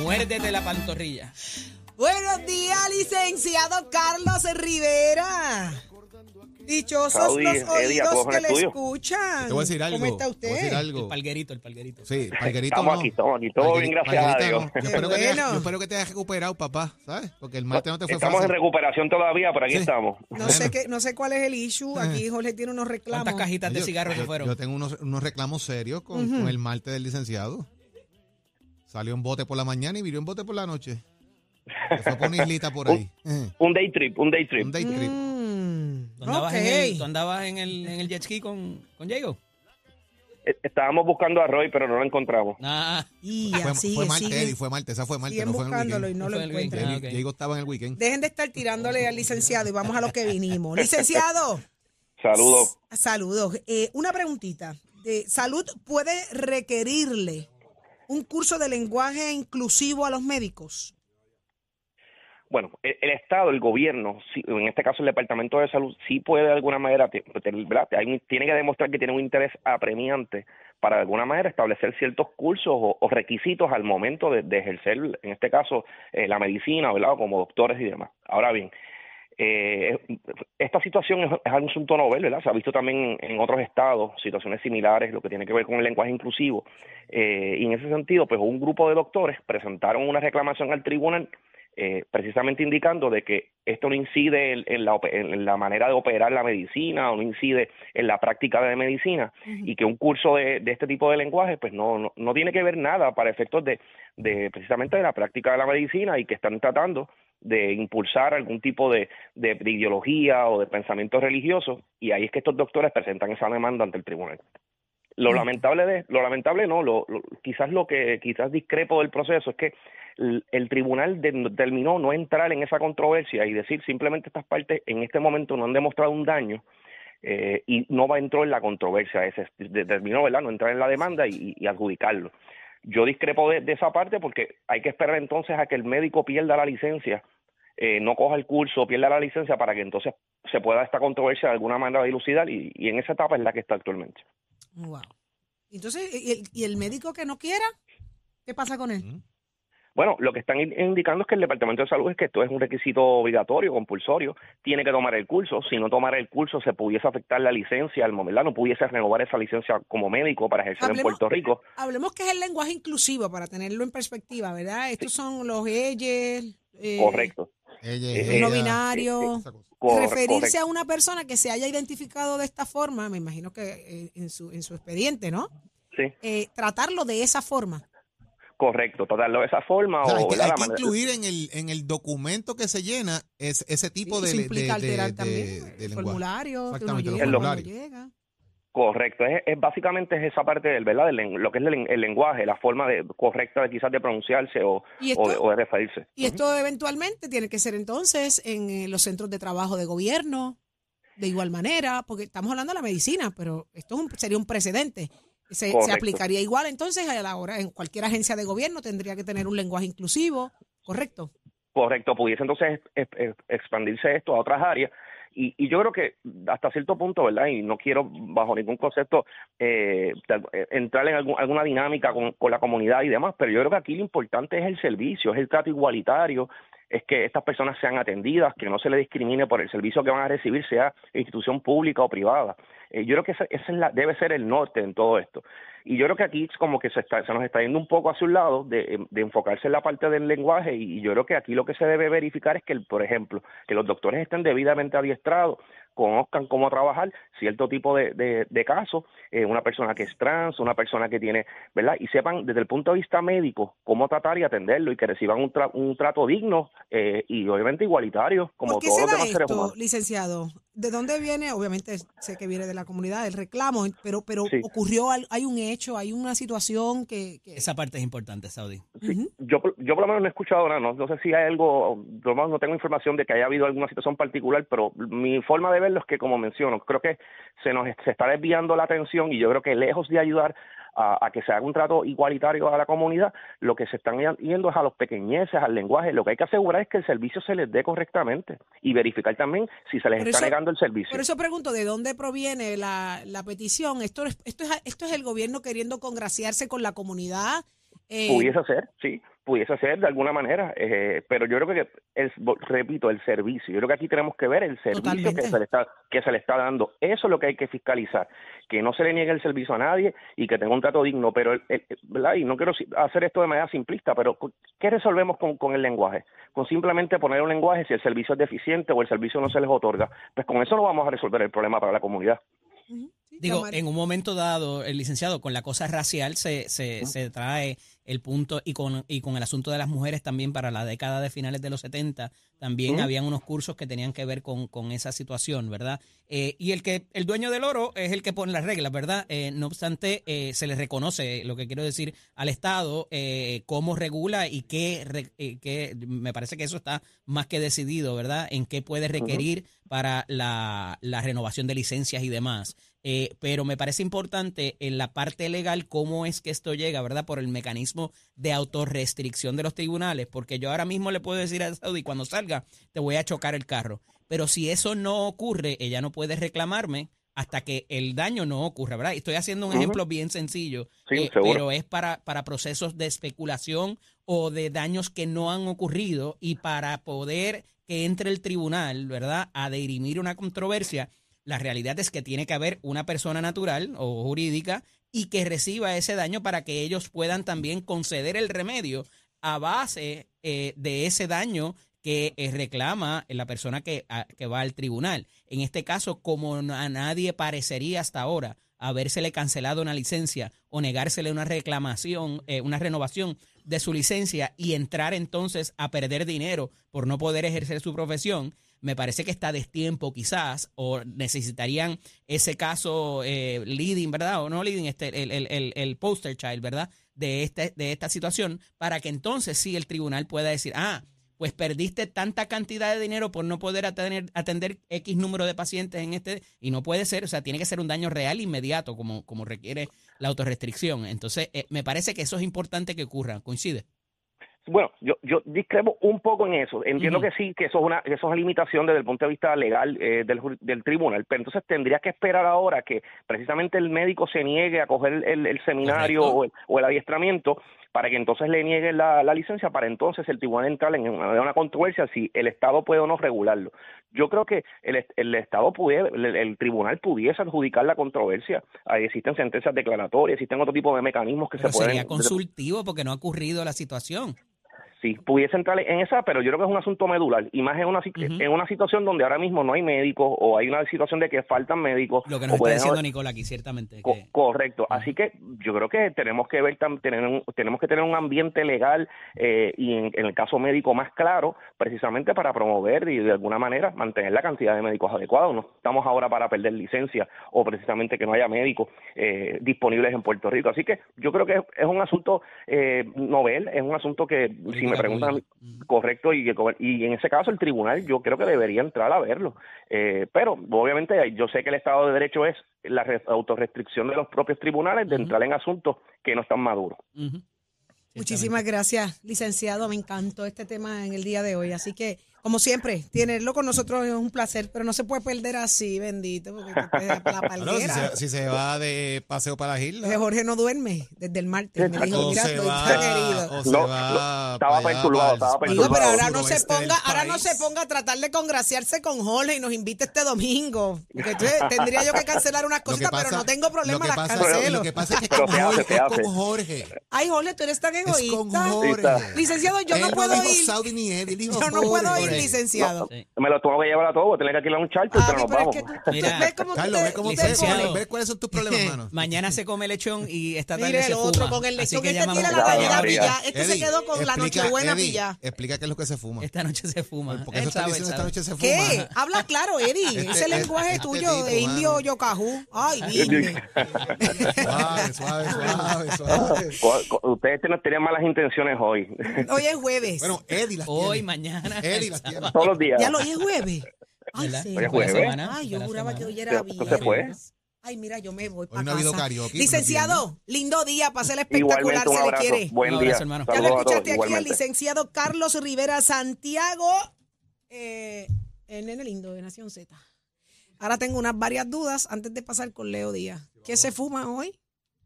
Muérdete la pantorrilla. Buenos días, licenciado Carlos Rivera. Dichosos Saudi, los oídos en que le estudio. escuchan. Te voy a decir algo. ¿Cómo está usted? algo. El palguerito, el palguerito. Sí, Parguerito Estamos no. aquí, estamos aquí, todo bien, gracias a Dios. no. Yo espero, que te hayas, Bueno. yo espero que te hayas recuperado, papá, ¿sabes? Porque el martes no te fue Estamos en fácil. recuperación todavía, pero aquí Sí. estamos. No sé, qué, no sé cuál es el issue. Aquí Jorge tiene unos reclamos. ¿Cuántas cajitas de cigarros se fueron? Yo tengo unos, unos reclamos serios con, con el martes del licenciado. Salió en bote por la mañana y viró en bote por la noche. Se fue por una islita por ahí. Eh, Un day trip, un day trip. Un day trip. Mm, ¿Tú andabas, ok. en, el, tú andabas en, el, en el jet ski con, con Diego? Eh, Estábamos buscando a Roy, pero no lo encontramos. Nah. Y Fue, así fue es, martes, siguen, Eddie, fue martes. Esa fue martes, siguen no fue en el buscándolo y weekend. no No lo weekend. encuentran. Ah. Diego estaba en el weekend. Dejen de estar tirándole al licenciado y vamos a lo que vinimos. Licenciado, Saludos. saludos. Eh, una preguntita. De, ¿Salud puede requerirle un curso de lenguaje inclusivo a los médicos? Bueno, el, el Estado, el gobierno, sí, en este caso el Departamento de Salud, sí puede de alguna manera, tiene que demostrar que tiene un interés apremiante para de alguna manera establecer ciertos cursos o, requisitos al momento de, de ejercer, en este caso, eh, la medicina, ¿verdad? Como doctores y demás. Ahora bien, eh, esta situación es, es un asunto novel, ¿verdad? Se ha visto también en, en otros estados situaciones similares, lo que tiene que ver con el lenguaje inclusivo. Eh, y en ese sentido, pues un grupo de doctores presentaron una reclamación al tribunal eh, precisamente indicando de que esto no incide en, en la, en la manera de operar la medicina o no incide en la práctica de medicina y que un curso de, de este tipo de lenguaje pues no, no, no tiene que ver nada para efectos de, de precisamente de la práctica de la medicina y que están tratando de impulsar algún tipo de, de, de ideología o de pensamiento religioso y ahí es que estos doctores presentan esa demanda ante el tribunal. Lo lamentable de, lo lamentable no, lo, lo- quizás lo que quizás discrepo del proceso es que el, el tribunal de- determinó no entrar en esa controversia y decir simplemente estas partes en este momento no han demostrado un daño eh, y no va entró en la controversia, ese determinó, ¿verdad? No entrar en la demanda y, y adjudicarlo. Yo discrepo de, de esa parte porque hay que esperar entonces a que el médico pierda la licencia, eh, no coja el curso, pierda la licencia para que entonces se pueda esta controversia de alguna manera dilucidar y, y en esa etapa es la que está actualmente. Wow. Entonces, ¿y el, y el médico que no quiera? ¿Qué pasa con él? Bueno, lo que están in- indicando es que el Departamento de Salud es que esto es un requisito obligatorio, compulsorio, tiene que tomar el curso. Si no tomara el curso, se pudiese afectar la licencia al momento, no pudiese renovar esa licencia como médico para ejercer en Puerto Rico. Hablemos que es el lenguaje inclusivo para tenerlo en perspectiva, ¿verdad? Estos son los ellos, eh, Correcto. Ella, Eh, los ella- no cosa. Cor- Referirse correcto. a una persona que se haya identificado de esta forma, me imagino que eh, en, su, en su expediente, ¿no? Sí, Eh, tratarlo de esa forma. correcto. Tratarlo de esa forma O sea, hay que, incluir en el, en el documento que se llena es, ese tipo Sí, de, eso de- implica de- alterar de- también de el formulario, que uno Exactamente, los que uno formularios. llega. Correcto, es, es básicamente es esa parte del, ¿verdad? del lo que es el, len- el lenguaje, la forma de, correcta de quizás de pronunciarse o, ¿Y o, de, o de referirse. Y esto eventualmente tiene que ser entonces en eh, los centros de trabajo de gobierno, de igual manera, porque estamos hablando de la medicina, pero esto es un- sería un precedente. Se, se aplicaría igual entonces a la hora, en cualquier agencia de gobierno tendría que tener un lenguaje inclusivo, ¿correcto? Correcto, pudiese entonces es- es- expandirse esto a otras áreas. Y, y yo creo que hasta cierto punto, ¿verdad? Y no quiero bajo ningún concepto eh, eh, entrar en algún- alguna dinámica con, con la comunidad y demás, pero yo creo que aquí lo importante es el servicio, es el trato igualitario, es que estas personas sean atendidas, que no se les discrimine por el servicio que van a recibir, sea institución pública o privada. Eh, yo creo que ese, ese es la, debe ser el norte en todo esto. Y yo creo que aquí como que se, está, se nos está yendo un poco hacia un lado de, de enfocarse en la parte del lenguaje y yo creo que aquí lo que se debe verificar es que, el- por ejemplo, que los doctores estén debidamente adiestrados, conozcan cómo trabajar cierto tipo de, de, de casos, eh, una persona que es trans, una persona que tiene, ¿verdad? Y sepan desde el punto de vista médico cómo tratar y atenderlo y que reciban un, tra- un trato digno eh, y obviamente igualitario como ¿Por qué todos los demás seres esto, humanos. licenciado? ¿De dónde viene? Obviamente sé que viene de la comunidad, el reclamo, pero, pero Sí. ocurrió, hay un hecho, hay una situación que... que- Esa parte es importante, Saudi. Yo, por- yo por lo menos no he escuchado nada, no, no sé si hay algo, por lo menos no tengo información de que haya habido alguna situación particular, pero mi forma de verlo es que, como menciono, creo que se nos se está desviando la atención y yo creo que lejos de ayudar a, a que se haga un trato igualitario a la comunidad, lo que se están yendo es a los pequeñeces, al lenguaje. Lo que hay que asegurar es que el servicio se les dé correctamente y verificar también si se les Por está eso- negando el servicio. Por eso pregunto, ¿de dónde proviene la, la petición? ¿Esto es, esto, es, ¿Esto es el gobierno queriendo congraciarse con la comunidad? Eh, Pudiese ser, sí. pudiese ser de alguna manera, eh, pero yo creo que, el, repito, el servicio, yo creo que aquí tenemos que ver el servicio que se, le está, que se le está dando, eso es lo que hay que fiscalizar, que no se le niegue el servicio a nadie y que tenga un trato digno, pero, ¿verdad? y no quiero hacer esto de manera simplista, pero ¿qué resolvemos con, con el lenguaje? Con simplemente poner un lenguaje si el servicio es deficiente o el servicio no se les otorga, pues con eso no vamos a resolver el problema para la comunidad. Digo, en un momento dado, el licenciado, con la cosa racial se, se, se trae el punto y con, y con el asunto de las mujeres también para la década de finales de los 70 también habían unos cursos que tenían que ver con, con esa situación, ¿verdad? Eh, y el que el dueño del oro es el que pone las reglas, ¿verdad? Eh, no obstante, eh, se le reconoce, lo que quiero decir, al Estado cómo regula y qué, qué, me parece que eso está más que decidido, ¿verdad? En qué puede requerir para la, la renovación de licencias y demás. Eh, pero me parece importante en la parte legal cómo es que esto llega, ¿verdad? Por el mecanismo de autorrestricción de los tribunales, porque yo ahora mismo le puedo decir a Saudi, cuando salga, te voy a chocar el carro. Pero si eso no ocurre, ella no puede reclamarme hasta que el daño no ocurra, ¿verdad? Estoy haciendo un ejemplo bien sencillo, eh, pero es para, para procesos de especulación o de daños que no han ocurrido y para poder que entre el tribunal, ¿verdad?, a dirimir una controversia, la realidad es que tiene que haber una persona natural o jurídica y que reciba ese daño para que ellos puedan también conceder el remedio a base eh, de ese daño que eh, reclama la persona que, va al tribunal. En este caso, como a nadie parecería hasta ahora habérsele cancelado una licencia o negársele una reclamación, eh, una renovación de su licencia y entrar entonces a perder dinero por no poder ejercer su profesión, me parece que está destiempo quizás, o necesitarían ese caso eh, leading, ¿verdad? O no leading, este, el, el, el, poster child, ¿verdad? De, este, de esta situación, para que entonces sí el tribunal pueda decir, ah, pues perdiste tanta cantidad de dinero por no poder atender, atender X número de pacientes en este, y no puede ser, o sea, tiene que ser un daño real inmediato, como, como requiere la autorrestricción. Entonces, eh, me parece que eso es importante que ocurra, ¿coincide? Bueno, yo, yo discrepo un poco en eso. Entiendo que sí, que eso es una, eso es una limitación desde el punto de vista legal eh, del, del tribunal, pero entonces tendría que esperar ahora que precisamente el médico se niegue a coger el, seminario o el, adiestramiento para que entonces le niegue la, licencia, para entonces el tribunal entrar en una, controversia si el Estado puede o no regularlo. Yo creo que el, el Estado puede, el, tribunal pudiese adjudicar la controversia. Ahí existen sentencias declaratorias, existen otro tipo de mecanismos que se pueden. Sería consultivo porque no ha ocurrido la situación sí, pudiese entrar en esa, pero yo creo que es un asunto medular, y más en una, en una situación donde ahora mismo no hay médicos o hay una situación de que faltan médicos. Lo que nos está diciendo Nicola aquí, ciertamente. correcto, así que yo creo que tenemos que ver, tener tenemos que tener un ambiente legal eh, y en, el caso médico más claro, precisamente para promover y de alguna manera mantener la cantidad de médicos adecuados. No estamos ahora para perder licencia o precisamente que no haya médicos eh, disponibles en Puerto Rico. Así que yo creo que es, un asunto eh, novel, es un asunto que me preguntan correcto y, y en ese caso el tribunal yo creo que debería entrar a verlo. Eh, pero obviamente yo sé que el Estado de Derecho es la autorrestricción de los propios tribunales de entrar en asuntos que no están maduros. Muchísimas gracias, licenciado. Me encantó este tema en el día de hoy. Así que como siempre, tenerlo con nosotros es un placer, pero no se puede perder así, bendito, porque la si, se, va de paseo para la isla. Jorge no duerme desde el martes. Me dijo, mira, estoy tan querido. estaba perturbado, estaba perturbado. pero ahora no se ponga, ahora no se ponga a tratar de congraciarse con Jorge y nos invite este domingo. Porque tendría yo que cancelar unas cositas, pero no tengo problema, las cancelo. Lo que pasa es que con Jorge, es con Jorge. Ay, Jorge, tú eres tan egoísta. Es con Jorge. Licenciado, yo no puedo ir. Yo no puedo ir licenciado. me lo tengo que llevar a todo, voy a tener que alquilar un charter, ah, pero nos vamos. Mira, Carlos, ve cómo te ve cuáles son tus problemas, hermano. Mañana se come lechón y esta tarde Mire se el otro con el lechón. Este tiene la Navidad pilla. Este se quedó con la Nochebuena pilla. Explica qué es lo que se fuma. Esta noche se fuma. Porque eso está diciendo esta noche se fuma. ¿Qué? Habla claro, Eddie. Este Ese lenguaje este tuyo de indio yocajú. Ay, dime. Suave, suave, suave, suave. Ustedes tenían malas intenciones hoy. Hoy es jueves. Bueno, Eddie las tiene. Hoy, mañana. Eddie las. Todos los días. Ya lo es jueves. Ay, sí. Hoy es jueves. Ay, yo juraba que hoy era viernes. se fue? Ay, mira, yo me voy para no casa. Karaoke, licenciado, lindo día, pase el espectacular, se le quiere. Buen día. hermano. Ya lo escuchaste aquí al licenciado Carlos Rivera Santiago, eh, el lindo de Nación Z. Ahora tengo unas varias dudas antes de pasar con Leo Díaz. ¿Qué se fuma hoy,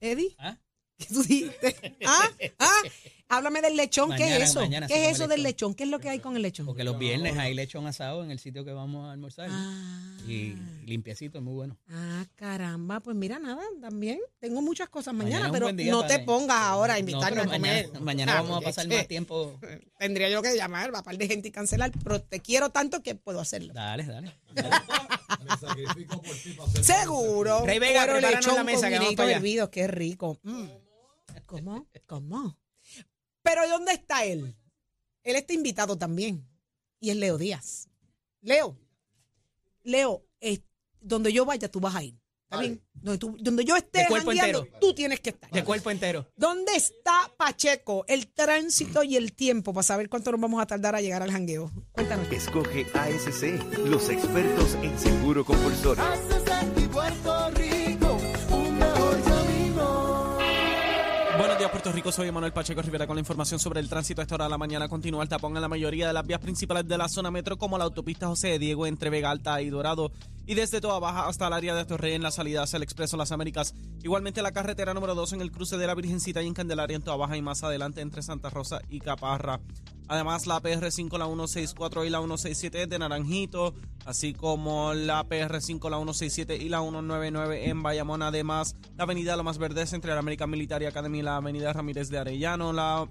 Eddie? ¿Ah? ¿Qué tú dijiste? ¿Ah? ¿Ah? Háblame del lechón, ¿qué es eso? ¿Qué es eso del lechón? ¿Qué es lo que hay con el lechón? Porque los viernes hay lechón asado en el sitio que vamos a almorzar. Ah. Y limpiecito, muy bueno. Ah, caramba, pues mira, nada, también tengo muchas cosas mañana, pero no te pongas ahora a invitarme a comer. Mañana, vamos a pasar más tiempo. Tendría yo que llamar, va a par de gente y cancelar, pero te quiero tanto que puedo hacerlo. Dale, dale. Me sacrifico por ti para Seguro. Rey Vega, lechón la mesa, con que hervidos, qué rico. Mm. ¿Cómo? ¿Cómo? Pero ¿dónde está él? Él está invitado también. Y es Leo Díaz. Leo, Leo, donde yo vaya, tú vas a ir. ¿Está bien? Donde, yo esté jangueando, tú tienes que estar. De cuerpo entero. ¿Dónde está Pacheco? El tránsito y el tiempo para saber cuánto nos vamos a tardar a llegar al jangueo. Cuéntanos. Escoge ASC, los expertos en seguro compulsorio. Puerto Rico. Soy Manuel Pacheco Rivera con la información sobre el tránsito. A esta hora de la mañana continúa el tapón en la mayoría de las vías principales de la zona metro, como la autopista José Diego entre Vega Alta y Dorado, y desde Toda Baja hasta el área de Torrey en la salida hacia el Expreso Las Américas. Igualmente la carretera número 2 en el cruce de la Virgencita y en Candelaria en Toda Baja y más adelante entre Santa Rosa y Caparra. Además, la PR5, la 164 y la 167 de Naranjito, así como la PR5, la 167 y la 199 en Bayamón. Además, la avenida Lo Más Verdes entre la American Military Academy y la avenida Ramírez de Arellano, la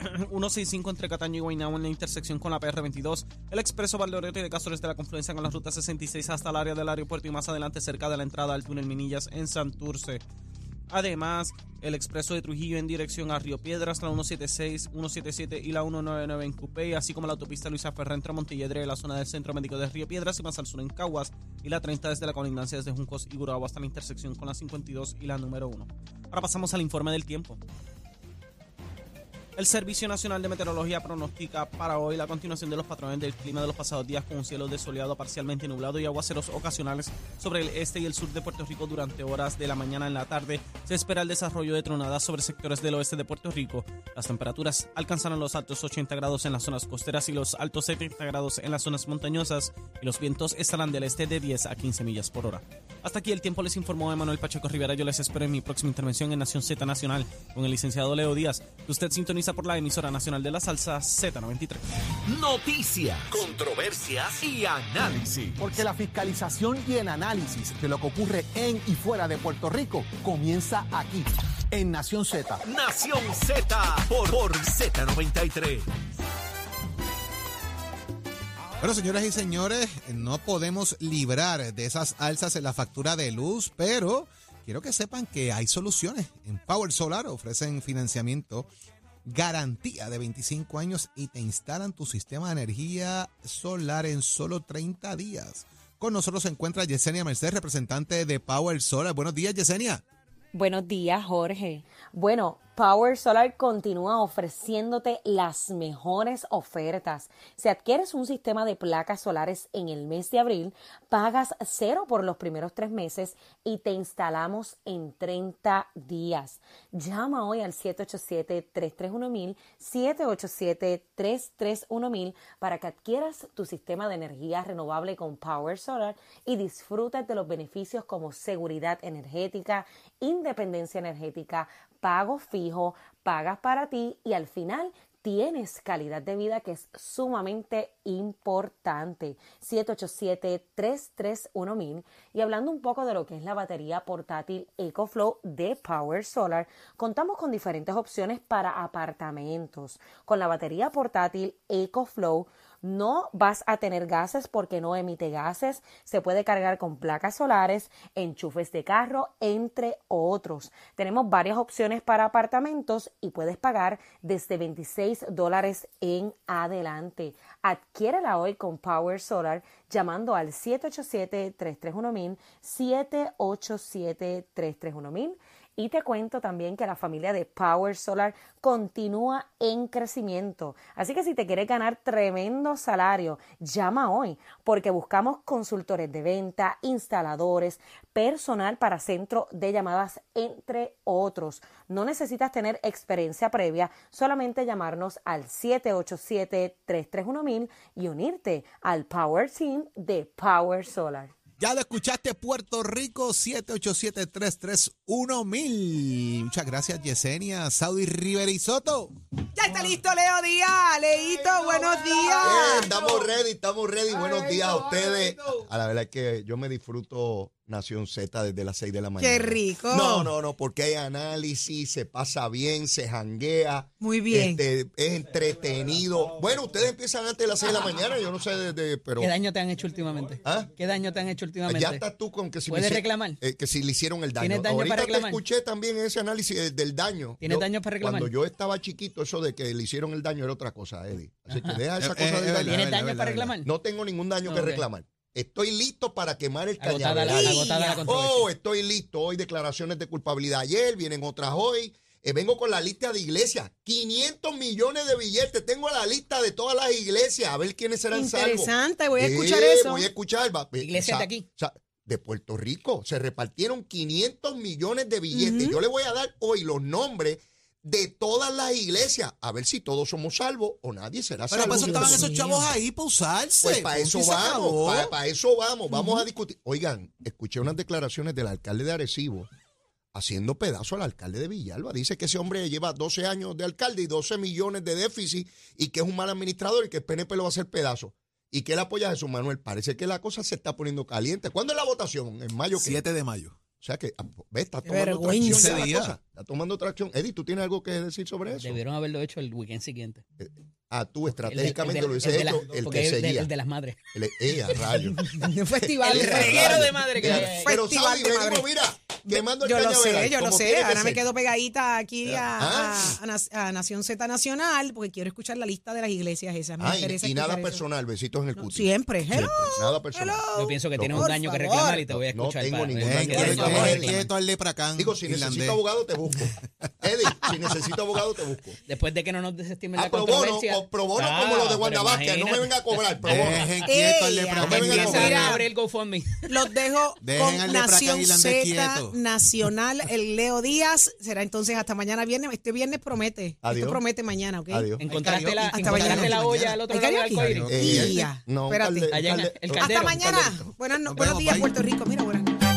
165 entre Cataño y Guaynabo en la intersección con la PR22, el expreso Valdeorioto y de Castores de la confluencia con la ruta 66 hasta el área del aeropuerto y más adelante cerca de la entrada al túnel Minillas en Santurce. Además, el expreso de Trujillo en dirección a Río Piedras, la 176, 177 y la 199 en Cupey, así como la autopista Luisa Ferrer entre Montelledre, la zona del Centro Médico de Río Piedras y más al sur en Caguas, y la 30 desde la colindancia desde Juncos y Gurabo hasta la intersección con la 52 y la número 1. Ahora pasamos al informe del tiempo. El Servicio Nacional de Meteorología pronostica para hoy la continuación de los patrones del clima de los pasados días con un cielo desoleado parcialmente nublado y aguaceros ocasionales sobre el este y el sur de Puerto Rico durante horas de la mañana en la tarde. Se espera el desarrollo de tronadas sobre sectores del oeste de Puerto Rico. Las temperaturas alcanzarán los altos 80 grados en las zonas costeras y los altos 70 grados en las zonas montañosas y los vientos estarán del este de 10 a 15 millas por hora. Hasta aquí el tiempo les informó Emanuel Pacheco Rivera. Yo les espero en mi próxima intervención en Nación Z Nacional con el licenciado Leo Díaz, usted sintoniza por la emisora nacional de la salsa Z93. Noticias, controversias y análisis. Porque la fiscalización y el análisis de lo que ocurre en y fuera de Puerto Rico comienza aquí, en Nación Z. Nación Z por, por Z93. Bueno, señoras y señores, no podemos librar de esas alzas en la factura de luz, pero quiero que sepan que hay soluciones. En Power Solar ofrecen financiamiento garantía de 25 años y te instalan tu sistema de energía solar en solo 30 días. Con nosotros se encuentra Yesenia Merced, representante de Power Solar. Buenos días, Yesenia. Buenos días, Jorge. Bueno, Power Solar continúa ofreciéndote las mejores ofertas. Si adquieres un sistema de placas solares en el mes de abril, pagas cero por los primeros tres meses y te instalamos en 30 días. Llama hoy al 787-331-1000, 787-331-1000 para que adquieras tu sistema de energía renovable con Power Solar y disfrutes de los beneficios como seguridad energética, independencia energética, pago fijo, pagas para ti y al final tienes calidad de vida que es sumamente importante. 787-331-1000. Y hablando un poco de lo que es la batería portátil EcoFlow de Power Solar, contamos con diferentes opciones para apartamentos. Con la batería portátil EcoFlow no vas a tener gases porque no emite gases. Se puede cargar con placas solares, enchufes de carro, entre otros. Tenemos varias opciones para apartamentos y puedes pagar desde 26 dólares en adelante. Adquiérela hoy con Power Solar llamando al 787-331-1000, 787-331-1000 y te cuento también que la familia de Power Solar continúa en crecimiento. Así que si te quieres ganar tremendo salario, llama hoy porque buscamos consultores de venta, instaladores, personal para centro de llamadas, entre otros. No necesitas tener experiencia previa, solamente llamarnos al 787-331-1000 y unirte al Power Team de Power Solar. Ya lo escuchaste, Puerto Rico, 787-331-1000. Muchas gracias, Yesenia, Saudi Rivera y Soto. Ya está listo Leo Díaz. Leito, buenos días. Eh, estamos ready, estamos ready. Buenos días a ustedes. A la verdad es que yo me disfruto Nación Z desde las 6 de la mañana. Qué rico. No, no, no, porque hay análisis, se pasa bien, se janguea. Muy bien. Este, es entretenido. Bueno, ustedes empiezan antes de las 6 de la mañana, yo no sé desde, pero ¿Qué daño te han hecho últimamente? ¿Ah? ¿Qué daño te han hecho últimamente? ya estás tú con que si ¿Puedes reclamar? eh, que si le hicieron el daño. ¿Tienes daño Ahorita para reclamar? te escuché también ese análisis eh, del daño. ¿Tienes Yo- daño para reclamar? Cuando yo estaba chiquito, eso de que le hicieron el daño era otra cosa, Eddie. Así que deja esa Eh, cosa eh, del daño. ¿Tienes daño para reclamar? No tengo ningún daño que reclamar. Estoy listo para quemar el Agotada la, cañaveral. agotada la. Oh, estoy listo. Hoy declaraciones de culpabilidad ayer, vienen otras hoy. Eh, vengo con la lista de iglesias. 500 millones de billetes. Tengo la lista de todas las iglesias. A ver quiénes serán salvos. Interesante, voy a escuchar Eh, eso. Voy a escuchar. va- eh, Iglesias de aquí. o sea, de Puerto Rico. Se repartieron 500 millones de billetes. Yo le voy a dar hoy los nombres de todas las iglesias. A ver si todos somos salvos o nadie será Pero salvo. para eso estaban esos chavos ahí, para usarse. Pues para eso vamos, para, para eso vamos, vamos a discutir. Oigan, escuché unas declaraciones del alcalde de Arecibo haciendo pedazo al alcalde de Villalba. Dice que ese hombre lleva 12 años de alcalde y 12 millones de déficit y que es un mal administrador y que el PNP lo va a hacer pedazo. Y que él apoya a Jesús Manuel. Parece que la cosa se está poniendo caliente. ¿Cuándo es la votación? ¿En mayo? qué? 7 de mayo. O sea que, ah, ¿ves? Está tomando tracción ya la 15 días. cosa. Está tomando tracción. Eddie, ¿tú tienes algo que decir sobre eso? Debieron haberlo hecho el weekend siguiente. Ah, tú El de- estratégicamente el de- lo hubiese de la- hecho el que de- seguía. el de las madres. El, eh, rayo. Un festival. El de- reguero de madre que ahí. Pero Festival Saudi, de venimos, madre. mira, quemando el Yo lo sé, yo lo sé. Ahora me quedo pegadita aquí a, Ah. a- a Nac- a Nación Z Nacional porque quiero escuchar la lista de las iglesias esas. Me Ay, interesa y nada personal, besitos en el No, cuti. siempre. Hello. Nada personal. Hello. Yo pienso que No, tienes un daño que reclamar y te voy a No escuchar. tengo para- ningún daño quieto al lepracán. Digo, si necesito abogado, te busco. Eddie, si necesito abogado, te busco. Después de que no nos desestimen A la pro bono, controversia. o pro bono Ah, como los de Vázquez. No me venga a cobrar, pro bono. Dejen quieto al no me vengan a cobrar. a abrir el GoFundMe. Los dejo Dejen con Nación Z. Nacional, el Leo Díaz. Será entonces hasta mañana viernes. Este viernes promete. Adiós. Esto promete mañana, ¿ok? Adiós. Encontraste la, encontraste mañana. la olla al otro ¿Hay lado del arcoíris. Eh, no, Espérate. Hasta mañana. buenos días. Puerto Rico. Mira, buenas